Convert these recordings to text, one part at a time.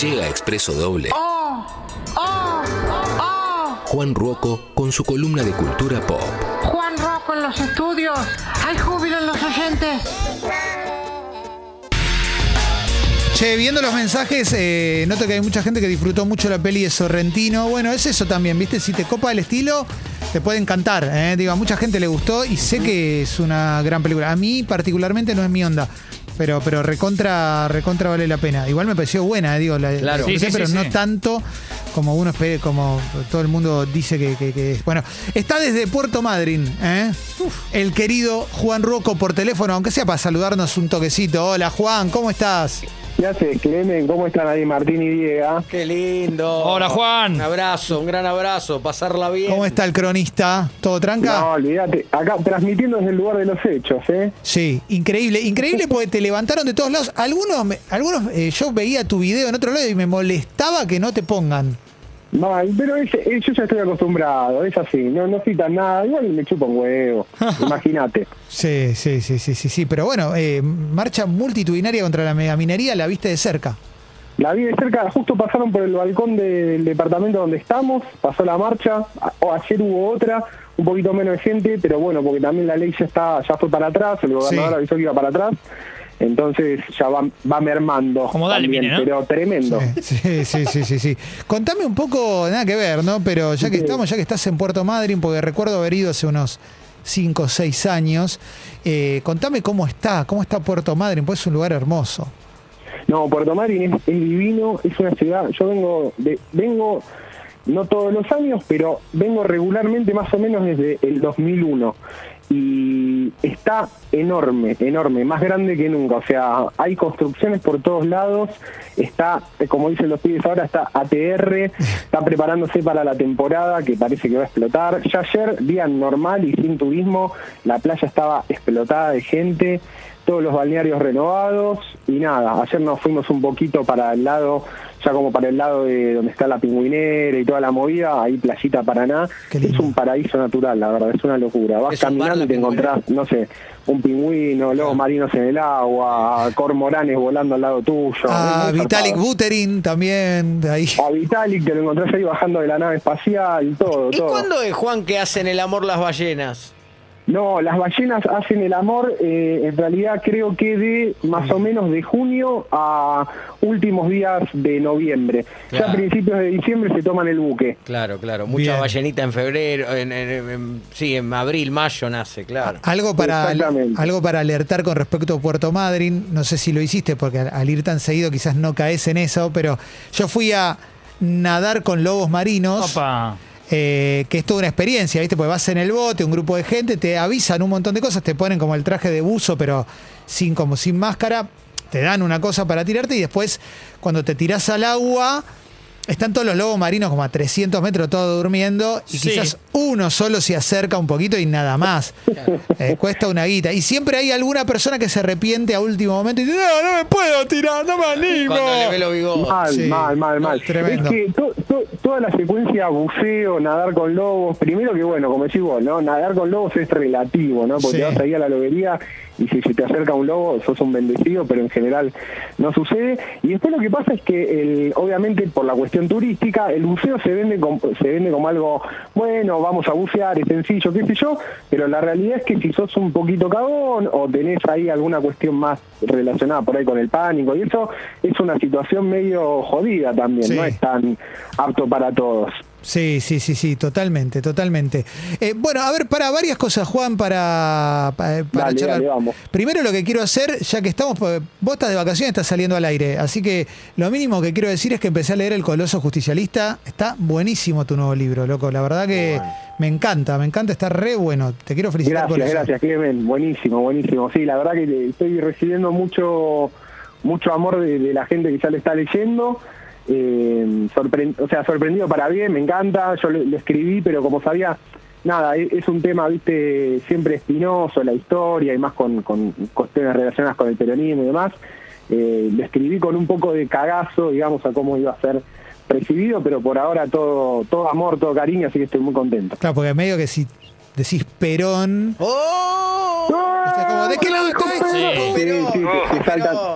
Llega Expreso Doble. ¡Oh! ¡Oh! ¡Oh! Juan Ruoco con su columna de cultura pop. Juan Rocco en los estudios. Hay júbilo en los oyentes. Che, viendo los mensajes, eh, noto que hay mucha gente que disfrutó mucho la peli de Sorrentino. Bueno, es eso también, ¿viste? Si te copa el estilo, te puede encantar. ¿eh? Digo, a mucha gente le gustó y sé que es una gran película. A mí, particularmente, no es mi onda. Pero, pero recontra, recontra vale la pena. Igual me pareció buena, eh, digo, la, Claro. la Sí, sí, pero sí, no sí. tanto como uno espera, como todo el mundo dice que, que- que es. Bueno, está desde Puerto Madryn, ¿eh? El querido Juan Ruoco por teléfono, aunque sea para saludarnos un toquecito. Hola Juan, ¿cómo estás? ¿Qué haces, Clemen? ¿Cómo están ahí Martín y Diego? Qué lindo. Hola, Juan. Un abrazo, un gran abrazo, pasarla bien. ¿Cómo está el cronista? ¿Todo tranca? No, olvídate. Acá transmitiendo desde el lugar de los hechos, ¿eh? Sí, increíble, increíble porque te levantaron de todos lados. Algunos, me- algunos eh, yo veía tu video en otro lado y me molestaba que no te pongan. Mal, pero es- yo ya estoy acostumbrado, es así, no, no citan nada, igual me chupa un huevo, imagínate. Sí, sí, sí, sí, sí, sí. Pero bueno, eh, marcha multitudinaria contra la megaminería, la viste de cerca. La vi de cerca, justo pasaron por el balcón de- del departamento donde estamos, pasó la marcha, o ayer hubo otra, un poquito menos de gente, pero bueno, porque también la ley ya está, ya fue para atrás, el gobernador Sí. avisó que iba para atrás, entonces ya va, va mermando. Como también, ¿no? Pero tremendo. Sí, sí, sí, sí, sí. Contame un poco, nada que ver, ¿no? Pero ya que Sí. estamos, ya que estás en Puerto Madryn, porque recuerdo haber ido hace unos 5 o 6 años, eh, contame cómo está, cómo está Puerto Madryn, pues es un lugar hermoso. No, Puerto Madryn es, es divino, es una ciudad, yo vengo, de, vengo no todos los años, pero vengo regularmente más o menos desde el 2001 y está enorme, enorme, más grande que nunca, o sea, hay construcciones por todos lados, está, como dicen los pibes ahora, está ATR, está preparándose para la temporada que parece que va a explotar. Ya ayer, día normal y sin turismo, la playa estaba explotada de gente, todos los balnearios renovados y nada, ayer nos fuimos un poquito para el lado, ya como para el lado de donde está la pingüinera y toda la movida, ahí playita Paraná, es un paraíso natural, la verdad, es una locura. Vas caminando y te encontrás, no sé, un pingüino, lobos marinos en el agua, cormoranes volando al lado tuyo. A Es muy Vitalik. Buterin también, de ahí. A Vitalik te lo encontrás ahí bajando de la nave espacial, todo, ¿Y todo. cuándo es, Juan, que hacen el amor las ballenas? No, las ballenas hacen el amor, eh, en realidad creo que de más o menos de junio a últimos días de noviembre. Ya Claro. a principios de diciembre se toman el buque. Claro, claro. Mucha Bien. ballenita en febrero, en, en- en- sí, en abril, mayo nace, claro. Algo para, algo para alertar con respecto a Puerto Madryn, no sé si lo hiciste porque al, al ir tan seguido quizás no caes en eso, pero yo fui a nadar con lobos marinos. Opa. Eh, que es toda una experiencia, ¿viste? Porque vas en el bote, un grupo de gente, te avisan un montón de cosas, te ponen como el traje de buzo, pero sin como sin máscara, te dan una cosa para tirarte y después cuando te tirás al agua, están todos los lobos marinos como a 300 metros todos durmiendo y Sí. quizás uno solo se acerca un poquito y nada más. Eh, cuesta una guita. Y siempre hay alguna persona que se arrepiente a último momento y dice, no, no me puedo tirar, no me animo. Cuando le ve los bigotes. Mal, Sí. mal, mal, mal. Tremendo. Es que to- to- toda la secuencia buceo, nadar con lobos, primero que bueno, como decís vos, ¿no? Nadar con lobos es relativo, ¿no? Porque Sí. vas ahí a la lobería y si se te acerca un lobo, sos un bendecido, pero en general no sucede. Y después lo que pasa es que, el, obviamente, por la cuestión turística, el buceo se vende, como, se vende como algo, bueno, vamos a bucear, es sencillo, qué sé yo, pero la realidad es que si sos un poquito cagón o tenés ahí alguna cuestión más relacionada por ahí con el pánico y eso, es una situación medio jodida también, Sí. no es tan apto para todos. Sí, sí, sí, sí, totalmente, totalmente. Eh, bueno, a ver, para varias cosas, Juan, para, pa- para Dale, charlar. dale, vamos. Primero lo que quiero hacer, ya que estamos, pues, vos estás de vacaciones, estás saliendo al aire, así que lo mínimo que quiero decir es que empecé a leer El Coloso Justicialista. Está buenísimo tu nuevo libro, loco. La verdad que me encanta, me encanta, está re bueno. Te quiero felicitar Gracias, gracias, Clemen. Buenísimo, buenísimo. Sí, la verdad que estoy recibiendo mucho mucho amor de, de la gente que ya le está leyendo. Eh, o sea, sorprendido para bien, me encanta. Yo lo, lo escribí, pero como sabía, nada, es, es un tema, viste, siempre espinoso, la historia y más con, con cuestiones relacionadas con el peronismo y demás. Eh, lo escribí con un poco de cagazo, digamos, a cómo iba a ser recibido, pero por ahora todo, todo amor, todo cariño, así que estoy muy contento. Claro, porque medio que si decís Perón, ¡Oh! Está como, ¿de qué lado está Sí,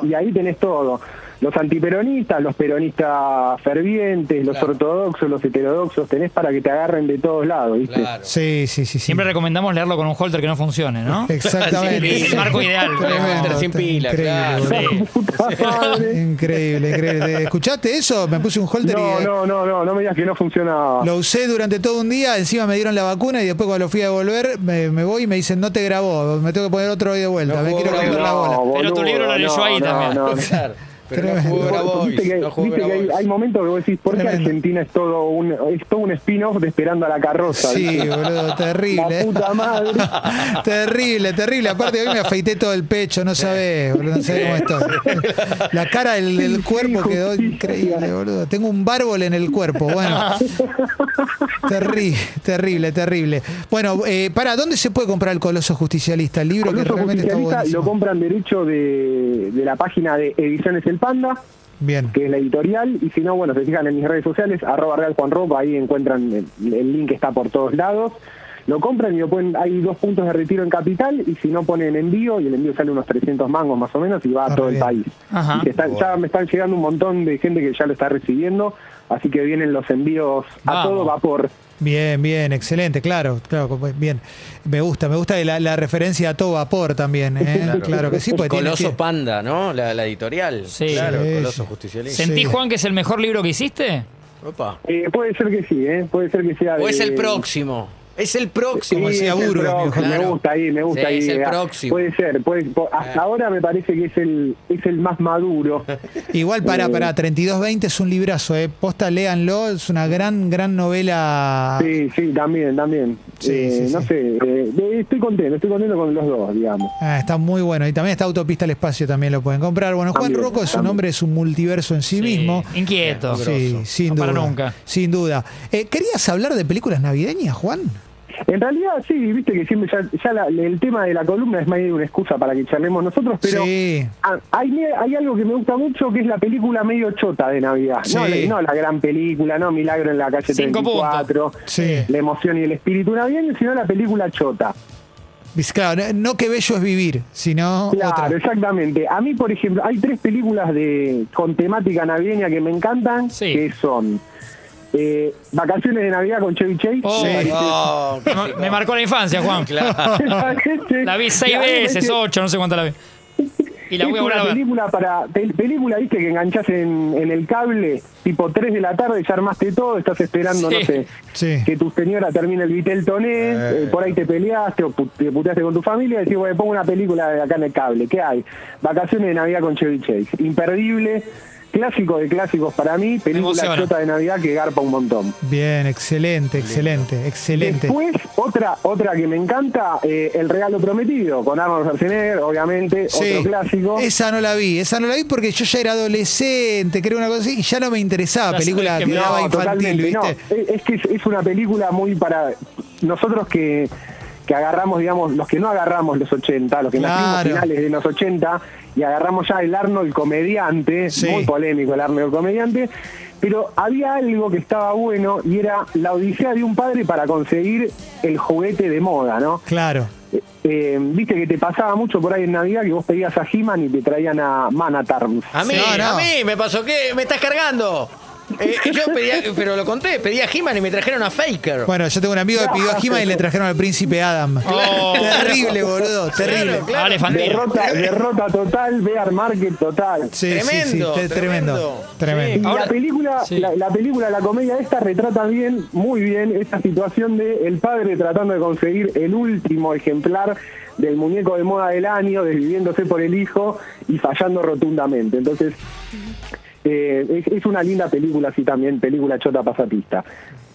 y ahí tenés todo. Los antiperonistas, los peronistas fervientes, los Claro. ortodoxos, los heterodoxos, tenés para que te agarren de todos lados, ¿viste? Claro. Sí, sí, sí. sí. Siempre recomendamos leerlo con un holter que no funcione, ¿no? Exactamente. Sí, el marco ideal. Tremendo, Sin pila, increíble, claro. Increíble, increíble. ¿Escuchaste eso? Me puse un holter No, y eh, no, no, no, no me digas que no funcionaba. lo usé durante todo un día. Encima me dieron la vacuna y después cuando lo fui a devolver me, me voy y me dicen no te grabó. Me tengo que poner otro hoy de vuelta. No me quiero comer la bola. No, Pero tu libro lo leyó no, ahí no, también. Pero no jugó Grabois. Viste que, No jugó viste que hay, momentos que vos decís, ¿por qué. Argentina es todo un, es todo un spin-off de Esperando a la Carroza? Sí, boludo, terrible. La puta madre. terrible, terrible. Aparte, hoy me afeité todo el pecho, no sabés, boludo, no sabés cómo estoy. La cara del, del cuerpo quedó increíble, boludo. Tengo un bárbol en el cuerpo, bueno. Terrible, terrible, terrible. Bueno, eh, para, ¿dónde se puede comprar el Coloso Justicialista? El libro que Coloso realmente está lo compran derecho de, de la página de Ediciones El Panda, Bien. que es la editorial, y si no, bueno, se fijan en mis redes sociales, arroba Real Juan Ropa, ahí encuentran el, el link que está por todos lados. Lo compran y lo ponen, hay dos puntos de retiro en Capital, y si no ponen envío, y el envío sale unos 300 mangos más o menos, y va Ah, a todo el país. Ajá. Y se están- ya me están llegando un montón de gente que ya lo está recibiendo, así que vienen los envíos a Vamos. todo vapor. Bien, bien, excelente, claro, claro, como- bien. Me gusta, me gusta la, la referencia a todo vapor también, ¿eh? claro. que sí, tiene- Coloso tiene- Panda, ¿no? La, la editorial. Sí. Claro, Sí, Coloso. Justicialista. ¿Sentís, Sí. Juan, que es el mejor libro que hiciste? Opa. Eh, puede ser que sí, ¿eh? puede ser que sea O es el próximo. Es el próximo. Decía Burgos, próximo, me gusta ahí, me gusta Sí, ahí. es el eh, próximo. Puede ser, puede- po- hasta Ah. ahora me parece que es el es el más maduro. Igual para, Eh, para 3220 es un librazo, ¿eh? Posta, léanlo, es una gran, gran novela. Sí, sí, también, también. Sí, Eh, sí, no sí. sé, eh, estoy contento, estoy contento con los dos, digamos. Ah, está muy bueno. Y también está Autopista al Espacio, también lo pueden comprar. Bueno, Juan También, Rocco es un hombre, es un multiverso en sí, mismo. Inquieto. Sí, sin No duda. para nunca. Sin duda. Eh, ¿Querías hablar de películas navideñas, Juan? En realidad, sí, viste que siempre ya, ya la- el tema de la columna es más una excusa para que charlemos nosotros, pero Sí. hay, hay algo que me gusta mucho que es la película medio chota de Navidad. No, Sí. la, no la gran película, no Milagro en la calle Cinco 34, Sí. la emoción y el espíritu navideño, sino la película chota. Claro, no, no que bello es vivir, sino Claro, otra. exactamente. A mí, por ejemplo, hay tres películas de con temática navideña que me encantan, Sí. que son eh, Vacaciones de Navidad con Chevy Chase. Oh, Sí. Oh, me, mar- me marcó la infancia, Juan. La vi seis veces, ocho, no sé cuántas la vi. Y la es voy a una a ver. película para pel- película viste que enganchás en, en el cable tipo 3 de la tarde ya armaste todo estás esperando Sí. no sé Sí. que tu señora termine el vitel toné eh, por ahí te peleaste o pu- te puteaste con tu familia y decís bueno pongo una película de acá en el cable ¿qué hay? Vacaciones de Navidad con Chevy Chase imperdible clásico de clásicos para mí película chota de Navidad que garpa un montón Bien, excelente, excelente, excelente. Después, otra otra que me encanta, eh, El Regalo Prometido, con Arnold Schwarzenegger, obviamente, Sí, otro clásico. esa no la vi, esa no la vi porque yo ya era adolescente, creo una cosa así, y ya no me interesaba, película que me no, daba infantil, totalmente, no. ¿viste? Es, es que es, es una película muy para nosotros que, que agarramos, digamos, los que no agarramos los 80, los que Claro. nacimos finales de los 80 y agarramos ya el Arnold comediante, Sí. muy polémico el Arnold comediante, pero había algo que estaba bueno y era la odisea de un padre para conseguir el juguete de moda, ¿no? Claro. Eh, eh, Viste que te pasaba mucho por ahí en Navidad que vos pedías a He-Man y te traían a Manatarms. A mí, No, no. a mí me pasó que me estás cargando. Eh, yo pedía, pero lo conté, pedía a He-Man y me trajeron a Faker. Bueno, yo tengo un amigo que pidió a He-Man y le trajeron al príncipe Adam. Oh. Terrible, boludo, terrible. claro. Derrota, derrota total, Bear Market total. Sí, sí, sí, Tremendo, tremendo, tremendo. tremendo. Y Ahora- la película, sí. la, la película, la comedia esta retrata bien, muy bien, esta situación de el padre tratando de conseguir el último ejemplar del muñeco de moda del año, desviviéndose por el hijo y fallando rotundamente. Entonces, eh, es, es una linda película así también, película chota pasatista.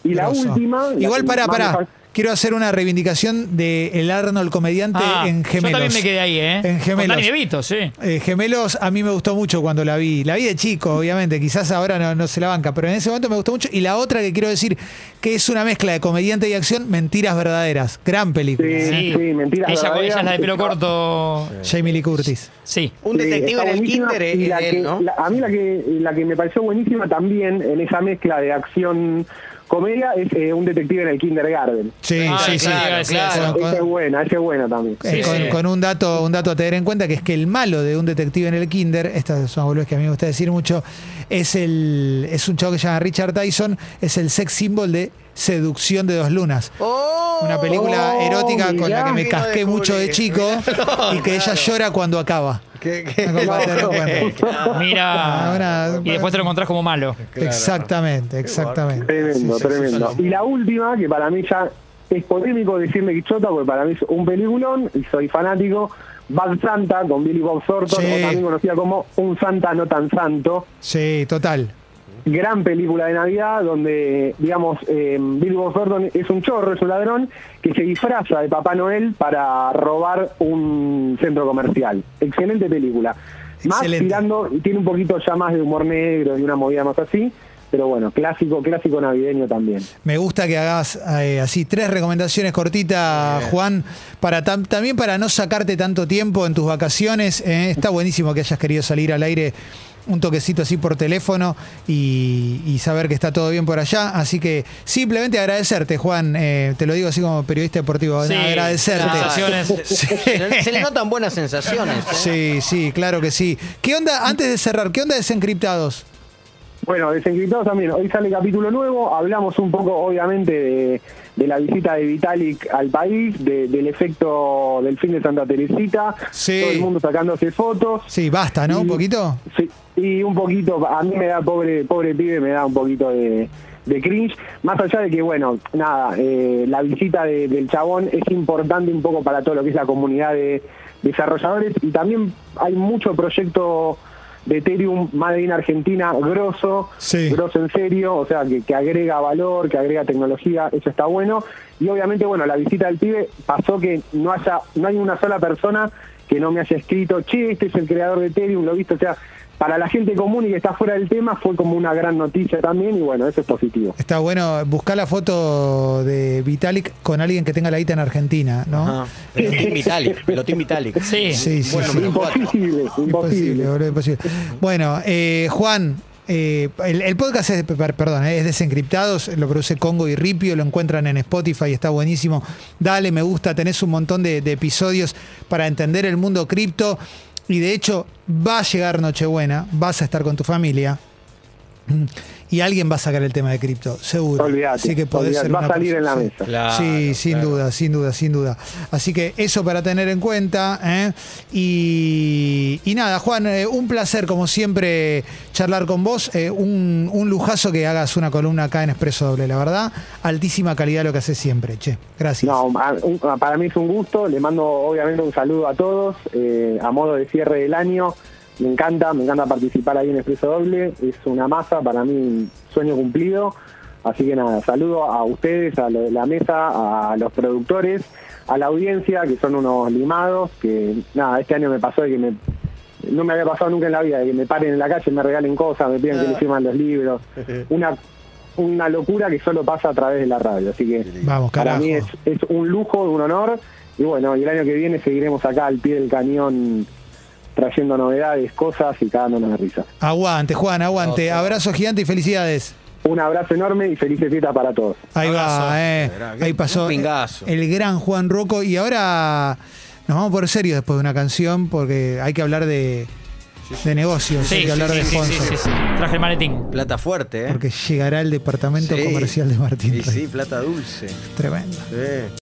Y la última... Igual, para, para. Quiero hacer una reivindicación de el Arnold comediante Ah, en Gemelos. Yo también me quedé ahí, ¿eh? En Con Gemelos. Danny DeVito, sí. Eh, Gemelos a mí me gustó mucho cuando la vi. La vi de chico, obviamente. Quizás ahora no, no se la banca, pero en ese momento me gustó mucho. Y la otra que quiero decir, que es una mezcla de comediante y acción, Mentiras Verdaderas. Gran película. Sí, ¿eh? sí, mentiras Ella, verdaderas. ella es la de pelo corto. Jamie Lee Curtis. Sí. Un Sí, detective en el kinder es y la que- ¿no? la- a mí la que, la que me pareció buenísima también en esa mezcla de acción comedia es eh, un detective en el kindergarten. Sí, Ah, sí, sí. claro, claro. Con- Esa es buena, esa es buena también. Eh, Sí, con, sí. con un dato un dato a tener en cuenta que es que el malo de un detective en el kinder, esta es una boludez que a mí me gusta decir mucho, es el es un chavo que se llama Richard Tyson, es el sex symbol de Seducción de dos lunas. Oh, Una película Oh, erótica con la que me casqué mucho de chico y que ella llora cuando acaba. Mira. Ahora- y después te lo encontrás como malo. Exactamente, exactamente. Tremendo, Sí, sí, sí, tremendo. sí. Y la última, que para mí ya es polémico decirme Quichota, porque para mí es un peliculón y soy fanático. Bad Santa con Billy Bob Thornton, Sí. o también conocida como Un Santa no tan santo. Sí, total. Gran película de Navidad donde, digamos, eh, Billy Bob Thornton es un chorro, es un ladrón que se disfraza de Papá Noel para robar un centro comercial. Excelente película. Más tirando, tiene un poquito ya más de humor negro y una movida más así, pero bueno, clásico, clásico navideño también. Me gusta que hagas eh, así tres recomendaciones cortitas, Juan, para tam- también para no sacarte tanto tiempo en tus vacaciones. eh, está buenísimo que hayas querido salir al aire un toquecito así por teléfono y, y saber que está todo bien por allá. Así que simplemente agradecerte, Juan. eh, te lo digo así como periodista deportivo. Sí, agradecerte. sensaciones. Se, se le notan buenas sensaciones. ¿eh? Sí, sí, claro que sí. ¿Qué onda, antes de cerrar, qué onda desencriptados? Bueno, desencriptados también. Hoy sale capítulo nuevo. Hablamos un poco, obviamente, de, de la visita de Vitalik al país, de- del efecto del fin de Santa Teresita. Sí. Todo el mundo sacándose fotos. Sí, basta, ¿no? Un poquito. Sí, y un poquito, a mí me da, pobre pobre pibe, me da un poquito de, de cringe. Más allá de que, bueno, nada, eh, la visita de- del chabón es importante un poco para todo lo que es la comunidad de desarrolladores y también hay mucho proyecto de Ethereum Made in Argentina grosso, Sí. grosso en serio, o sea, que, que agrega valor, que agrega tecnología, eso está bueno. Y obviamente, bueno, la visita del pibe pasó que no haya, no hay una sola persona que no me haya escrito, che, este es el creador de Ethereum, lo viste, o sea, para la gente común y que está fuera del tema fue como una gran noticia también y bueno, eso es positivo. Está bueno buscar la foto de Vitalik con alguien que tenga la guita en Argentina, ¿no? Ajá. Pelotín Vitalik. Pelotín Vitalik. Sí. Sí, sí, Bueno, sí. Imposible, Imposible, imposible. boludo, imposible. Bueno, eh, Juan, eh, el, el podcast es, per- perdón, eh, es Desencriptados, lo produce Congo y Ripio, lo encuentran en Spotify, está buenísimo. Dale, me gusta, tenés un montón de, de episodios para entender el mundo cripto. Y de hecho, va a llegar Nochebuena, vas a estar con tu familia. Y alguien va a sacar el tema de cripto, seguro. Olvídate, Así que podés ser va a salir en la mesa. Claro, sí, sin claro. duda, sin duda, sin duda. Así que eso para tener en cuenta. ¿eh? Y, y nada, Juan, eh, un placer como siempre charlar con vos. eh, un, un lujazo que hagas una columna acá en Expreso Doble, la verdad. Altísima calidad lo que haces siempre, che. Gracias. No, para mí es un gusto, le mando obviamente un saludo a todos, eh, a modo de cierre del año, me encanta, me encanta participar ahí en Expreso Doble, es una masa, para mí un sueño cumplido, así que nada, saludo a ustedes, a lo de la mesa, a los productores, a la audiencia, que son unos limados, que nada, este año me pasó de que me... No me había pasado nunca en la vida, de que me paren en la calle, me regalen cosas, me piden que les firman los libros. Una, una locura que solo pasa a través de la radio. Así que Vamos, para mí es, es un lujo, un honor. Y bueno, y el año que viene seguiremos acá al pie del cañón trayendo novedades, cosas y cagándonos de risa. Aguante, Juan, aguante. Abrazo gigante y felicidades. Un abrazo enorme y felices fiestas para todos. Ahí Abrazo. va, eh. Ahí pasó el gran Juan Rocco. Y ahora nos vamos por serio después de una canción porque hay que hablar de, de negocios, hay Sí, que hablar sí, de sí, sí, sponsors. sí, sí. Traje el maletín. Plata fuerte, ¿eh? Porque llegará el departamento Sí. comercial de Martín. Sí, Rey. sí, plata dulce. Tremendo. Sí.